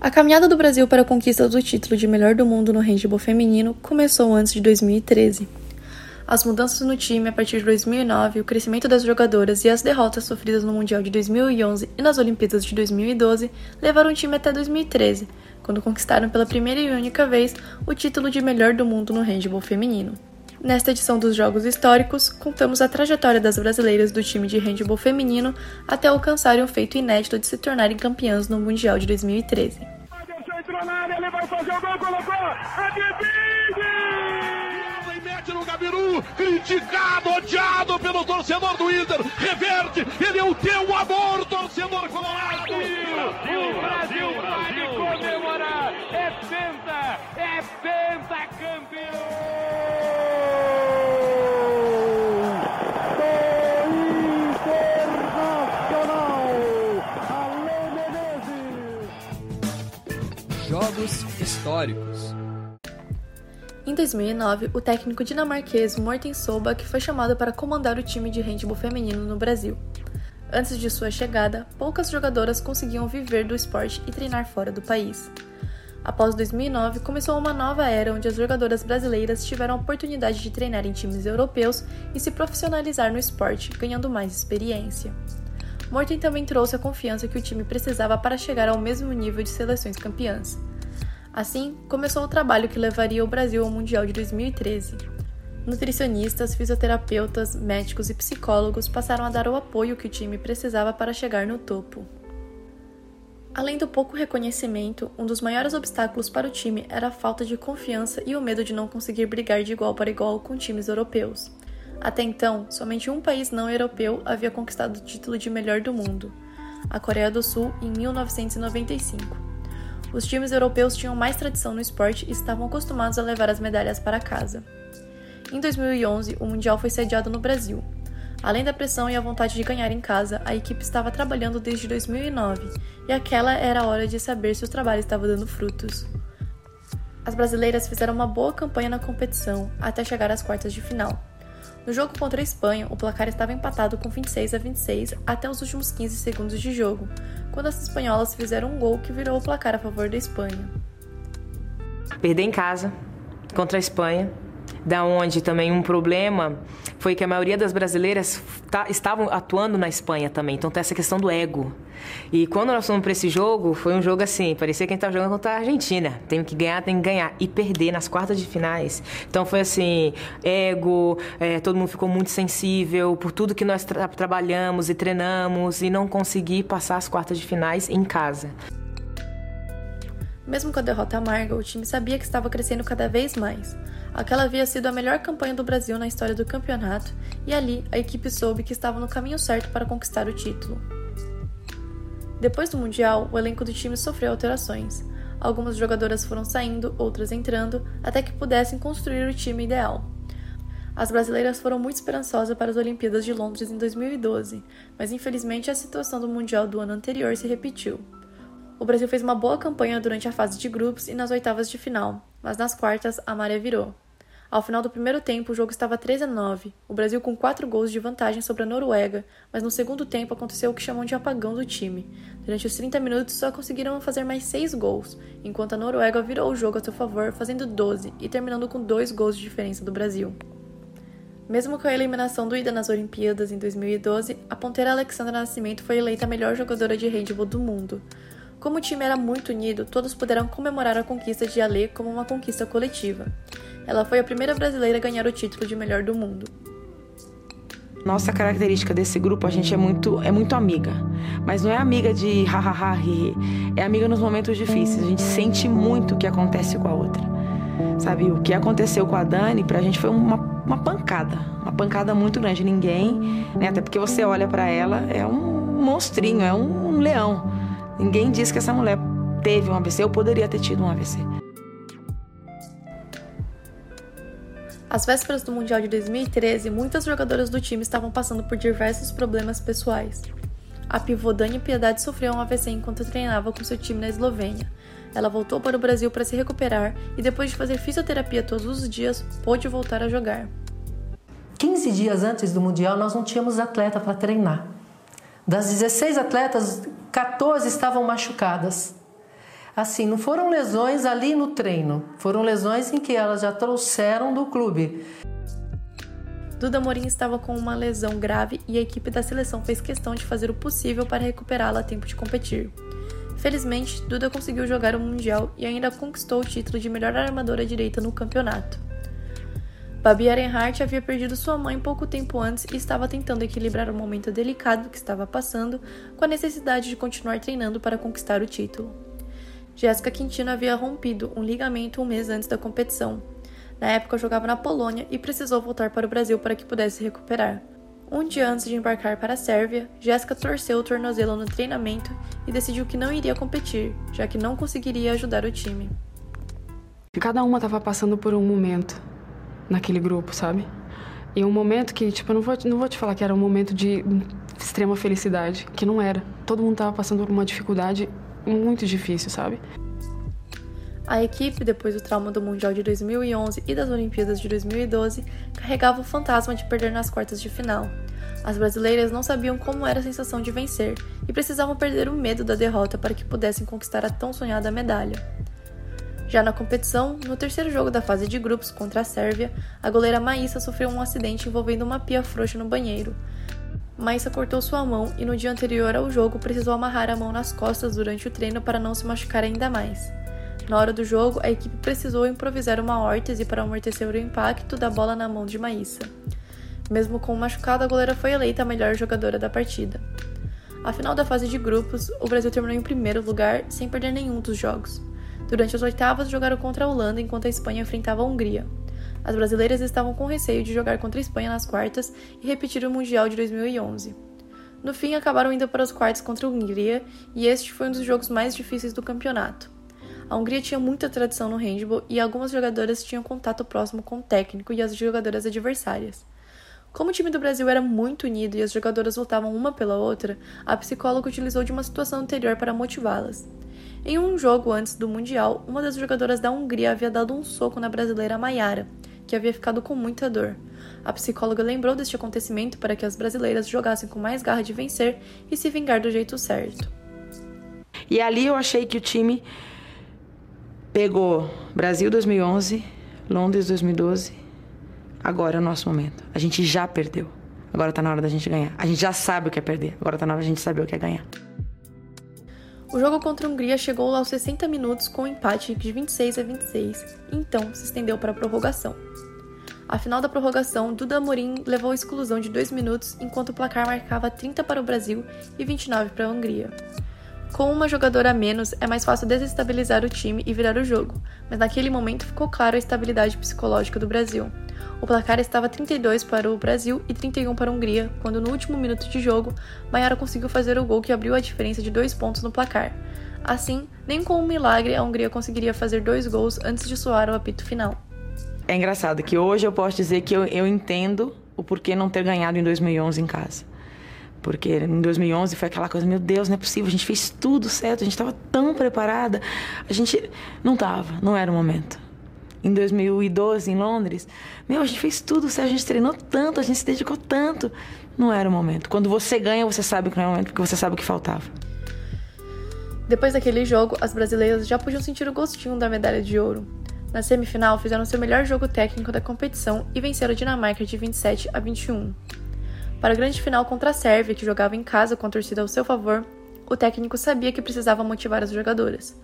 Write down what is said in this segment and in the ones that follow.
A caminhada do Brasil para a conquista do título de melhor do mundo no handebol feminino começou antes de 2013. As mudanças no time a partir de 2009, o crescimento das jogadoras e as derrotas sofridas no Mundial de 2011 e nas Olimpíadas de 2012 levaram o time até 2013, quando conquistaram pela primeira e única vez o título de melhor do mundo no handebol feminino. Nesta edição dos Jogos Históricos, contamos a trajetória das brasileiras do time de handebol feminino até alcançarem o feito inédito de se tornarem campeãs no Mundial de 2013. mete no Gabiru, criticado, odiado pelo torcedor do Inter, reverte, ele é o teu amor, torcedor colorado. Brasil, Brasil, Brasil, Brasil pode comemorar, é penta, é penta históricos. Em 2009, o técnico dinamarquês Morten Solbach foi chamado para comandar o time de handball feminino no Brasil. Antes de sua chegada, poucas jogadoras conseguiam viver do esporte e treinar fora do país. Após 2009, começou uma nova era onde as jogadoras brasileiras tiveram a oportunidade de treinar em times europeus e se profissionalizar no esporte, ganhando mais experiência. Morten também trouxe a confiança que o time precisava para chegar ao mesmo nível de seleções campeãs. Assim, começou o trabalho que levaria o Brasil ao Mundial de 2013. Nutricionistas, fisioterapeutas, médicos e psicólogos passaram a dar o apoio que o time precisava para chegar no topo. Além do pouco reconhecimento, um dos maiores obstáculos para o time era a falta de confiança e o medo de não conseguir brigar de igual para igual com times europeus. Até então, somente um país não europeu havia conquistado o título de melhor do mundo: a Coreia do Sul em 1995. Os times europeus tinham mais tradição no esporte e estavam acostumados a levar as medalhas para casa. Em 2011, o Mundial foi sediado no Brasil. Além da pressão e a vontade de ganhar em casa, a equipe estava trabalhando desde 2009 e aquela era a hora de saber se o trabalho estava dando frutos. As brasileiras fizeram uma boa campanha na competição até chegar às quartas de final. No jogo contra a Espanha, o placar estava empatado com 26 a 26 até os últimos 15 segundos de jogo, quando as espanholas fizeram um gol que virou o placar a favor da Espanha. Perder em casa contra a Espanha da onde também um problema foi que a maioria das brasileiras tá, estavam atuando na Espanha também, então tem essa questão do ego. E quando nós fomos para esse jogo, foi um jogo assim, parecia que a gente estava jogando contra a Argentina, tem que ganhar, tem que ganhar, e perder nas quartas de finais. Então foi assim, ego, é, todo mundo ficou muito sensível por tudo que nós tra trabalhamos e treinamos e não conseguir passar as quartas de finais em casa. Mesmo com a derrota amarga, o time sabia que estava crescendo cada vez mais. Aquela havia sido a melhor campanha do Brasil na história do campeonato, e ali a equipe soube que estava no caminho certo para conquistar o título. Depois do Mundial, o elenco do time sofreu alterações. Algumas jogadoras foram saindo, outras entrando, até que pudessem construir o time ideal. As brasileiras foram muito esperançosas para as Olimpíadas de Londres em 2012, mas infelizmente a situação do Mundial do ano anterior se repetiu. O Brasil fez uma boa campanha durante a fase de grupos e nas oitavas de final, mas nas quartas a maré virou. Ao final do primeiro tempo, o jogo estava 13 a 9, o Brasil com 4 gols de vantagem sobre a Noruega, mas no segundo tempo aconteceu o que chamam de apagão do time. Durante os 30 minutos só conseguiram fazer mais 6 gols, enquanto a Noruega virou o jogo a seu favor, fazendo 12 e terminando com 2 gols de diferença do Brasil. Mesmo com a eliminação do Ida nas Olimpíadas em 2012, a ponteira Alexandra Nascimento foi eleita a melhor jogadora de handball do mundo. Como o time era muito unido, todos puderam comemorar a conquista de Alê como uma conquista coletiva. Ela foi a primeira brasileira a ganhar o título de melhor do mundo. Nossa característica desse grupo, a gente é muito, é muito amiga. Mas não é amiga de hahaha, hi, é amiga nos momentos difíceis. A gente sente muito o que acontece com a outra. Sabe, o que aconteceu com a Dani, pra gente foi uma, uma pancada. Uma pancada muito grande. Ninguém, né, até porque você olha para ela, é um monstrinho, é um leão. Ninguém diz que essa mulher teve um AVC ou poderia ter tido um AVC. Às vésperas do Mundial de 2013, muitas jogadoras do time estavam passando por diversos problemas pessoais. A pivô Dani Piedade sofreu um AVC enquanto treinava com seu time na Eslovênia. Ela voltou para o Brasil para se recuperar e, depois de fazer fisioterapia todos os dias, pôde voltar a jogar. 15 dias antes do Mundial, nós não tínhamos atleta para treinar. Das 16 atletas, 14 estavam machucadas. Assim, não foram lesões ali no treino, foram lesões em que elas já trouxeram do clube. Duda Morim estava com uma lesão grave e a equipe da seleção fez questão de fazer o possível para recuperá-la a tempo de competir. Felizmente, Duda conseguiu jogar o Mundial e ainda conquistou o título de melhor armadora direita no campeonato. Babi Ehrenhardt havia perdido sua mãe pouco tempo antes e estava tentando equilibrar o momento delicado que estava passando com a necessidade de continuar treinando para conquistar o título. Jéssica Quintino havia rompido um ligamento um mês antes da competição. Na época jogava na Polônia e precisou voltar para o Brasil para que pudesse recuperar. Um dia antes de embarcar para a Sérvia, Jéssica torceu o tornozelo no treinamento e decidiu que não iria competir, já que não conseguiria ajudar o time. Cada uma estava passando por um momento naquele grupo, sabe? E um momento que, tipo, eu não vou, não vou te falar que era um momento de extrema felicidade, que não era. Todo mundo estava passando por uma dificuldade muito difícil, sabe? A equipe, depois do trauma do Mundial de 2011 e das Olimpíadas de 2012, carregava o fantasma de perder nas quartas de final. As brasileiras não sabiam como era a sensação de vencer e precisavam perder o medo da derrota para que pudessem conquistar a tão sonhada medalha. Já na competição, no terceiro jogo da fase de grupos contra a Sérvia, a goleira Maísa sofreu um acidente envolvendo uma pia frouxa no banheiro. Maísa cortou sua mão e no dia anterior ao jogo precisou amarrar a mão nas costas durante o treino para não se machucar ainda mais. Na hora do jogo, a equipe precisou improvisar uma órtese para amortecer o impacto da bola na mão de Maísa. Mesmo com o machucado, a goleira foi eleita a melhor jogadora da partida. A final da fase de grupos, o Brasil terminou em primeiro lugar, sem perder nenhum dos jogos. Durante as oitavas, jogaram contra a Holanda enquanto a Espanha enfrentava a Hungria. As brasileiras estavam com receio de jogar contra a Espanha nas quartas e repetir o Mundial de 2011. No fim, acabaram indo para os quartos contra a Hungria e este foi um dos jogos mais difíceis do campeonato. A Hungria tinha muita tradição no handball e algumas jogadoras tinham contato próximo com o técnico e as jogadoras adversárias. Como o time do Brasil era muito unido e as jogadoras lutavam uma pela outra, a psicóloga utilizou de uma situação anterior para motivá-las. Em um jogo antes do Mundial, uma das jogadoras da Hungria havia dado um soco na brasileira Maiara, que havia ficado com muita dor. A psicóloga lembrou deste acontecimento para que as brasileiras jogassem com mais garra de vencer e se vingar do jeito certo. E ali eu achei que o time pegou Brasil 2011, Londres 2012. Agora é o nosso momento. A gente já perdeu. Agora tá na hora da gente ganhar. A gente já sabe o que é perder. Agora tá na hora da gente saber o que é ganhar. O jogo contra a Hungria chegou aos 60 minutos com um empate de 26 a 26, então se estendeu para a prorrogação. A final da prorrogação, Duda Amorim levou a exclusão de 2 minutos, enquanto o placar marcava 30 para o Brasil e 29 para a Hungria. Com uma jogadora a menos, é mais fácil desestabilizar o time e virar o jogo, mas naquele momento ficou claro a estabilidade psicológica do Brasil. O placar estava 32 para o Brasil e 31 para a Hungria, quando no último minuto de jogo, Maiara conseguiu fazer o gol que abriu a diferença de dois pontos no placar. Assim, nem com um milagre a Hungria conseguiria fazer dois gols antes de soar o apito final. É engraçado que hoje eu posso dizer que eu, eu entendo o porquê não ter ganhado em 2011 em casa. Porque em 2011 foi aquela coisa, meu Deus, não é possível, a gente fez tudo certo, a gente estava tão preparada. A gente não estava, não era o momento. Em 2012, em Londres, meu, a gente fez tudo a gente treinou tanto, a gente se dedicou tanto. Não era o momento. Quando você ganha, você sabe que não é o momento, porque você sabe o que faltava. Depois daquele jogo, as brasileiras já podiam sentir o gostinho da medalha de ouro. Na semifinal, fizeram seu melhor jogo técnico da competição e venceram a Dinamarca de 27 a 21. Para a grande final contra a Sérvia, que jogava em casa com a torcida ao seu favor, o técnico sabia que precisava motivar as jogadoras.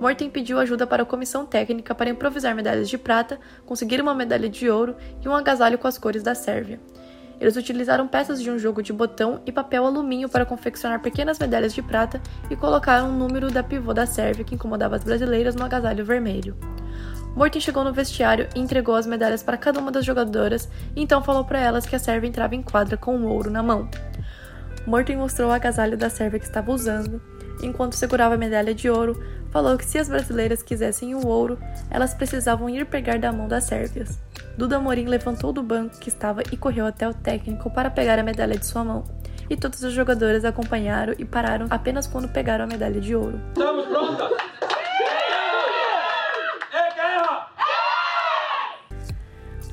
Morten pediu ajuda para a comissão técnica para improvisar medalhas de prata, conseguir uma medalha de ouro e um agasalho com as cores da Sérvia. Eles utilizaram peças de um jogo de botão e papel alumínio para confeccionar pequenas medalhas de prata e colocaram um número da pivô da Sérvia que incomodava as brasileiras no agasalho vermelho. Morten chegou no vestiário e entregou as medalhas para cada uma das jogadoras e então falou para elas que a Sérvia entrava em quadra com o ouro na mão. Morten mostrou o agasalho da Sérvia que estava usando, enquanto segurava a medalha de ouro, falou que se as brasileiras quisessem o ouro, elas precisavam ir pegar da mão das sérvias. Duda Morim levantou do banco que estava e correu até o técnico para pegar a medalha de sua mão. E todas as jogadoras acompanharam e pararam apenas quando pegaram a medalha de ouro. Estamos prontas!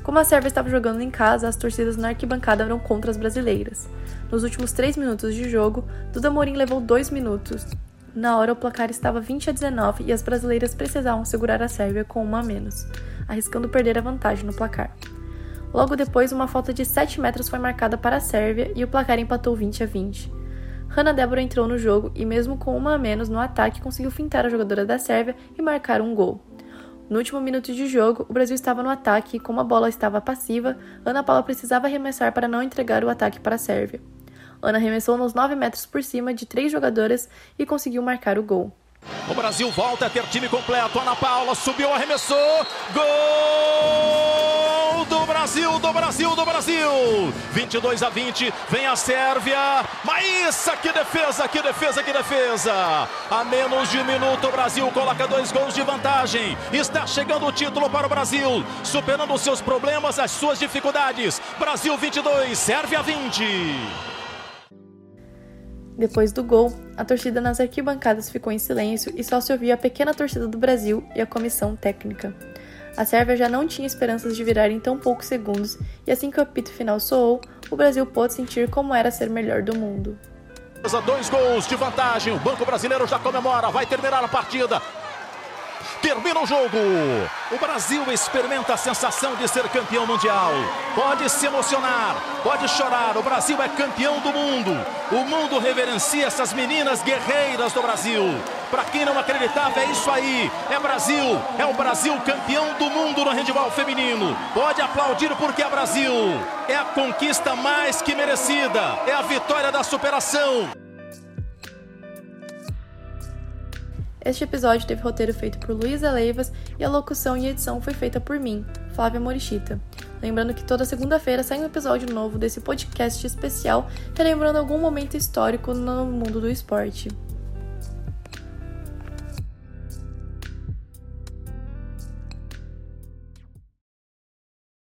Como a Sérvia estava jogando em casa, as torcidas na arquibancada eram contra as brasileiras. Nos últimos três minutos de jogo, Duda Morim levou dois minutos Na hora, o placar estava 20 a 19 e as brasileiras precisavam segurar a Sérvia com uma a menos, arriscando perder a vantagem no placar. Logo depois, uma falta de 7 metros foi marcada para a Sérvia e o placar empatou 20 a 20. Hanna Débora entrou no jogo e, mesmo com uma a menos no ataque, conseguiu fintar a jogadora da Sérvia e marcar um gol. No último minuto de jogo, o Brasil estava no ataque e, como a bola estava passiva, Ana Paula precisava arremessar para não entregar o ataque para a Sérvia. Ana arremessou nos 9 metros por cima de três jogadoras e conseguiu marcar o gol. O Brasil volta a ter time completo. Ana Paula subiu, arremessou. Gol Brasil, do Brasil, do Brasil. 22 a 20. Vem a Sérvia. Maíssa, que defesa, que defesa, que defesa. A menos de um minuto, o Brasil coloca dois gols de vantagem. Está chegando o título para o Brasil, superando os seus problemas, as suas dificuldades. Brasil 22, Sérvia 20. Depois do gol, a torcida nas arquibancadas ficou em silêncio e só se ouvia a pequena torcida do Brasil e a comissão técnica. A Sérvia já não tinha esperanças de virar em tão poucos segundos, e assim que o apito final soou, o Brasil pôde sentir como era ser melhor do mundo. Dois gols de vantagem, o Banco Brasileiro já comemora, vai terminar a partida. Termina o jogo. O Brasil experimenta a sensação de ser campeão mundial. Pode se emocionar, pode chorar. O Brasil é campeão do mundo. O mundo reverencia essas meninas guerreiras do Brasil. Para quem não acreditava, é isso aí. É Brasil. É o Brasil campeão do mundo no handebol feminino. Pode aplaudir porque é Brasil. É a conquista mais que merecida. É a vitória da superação. Este episódio teve roteiro feito por Luísa Leivas e a locução e edição foi feita por mim, Flávia Morichita. Lembrando que toda segunda-feira sai um episódio novo desse podcast especial, relembrando algum momento histórico no mundo do esporte.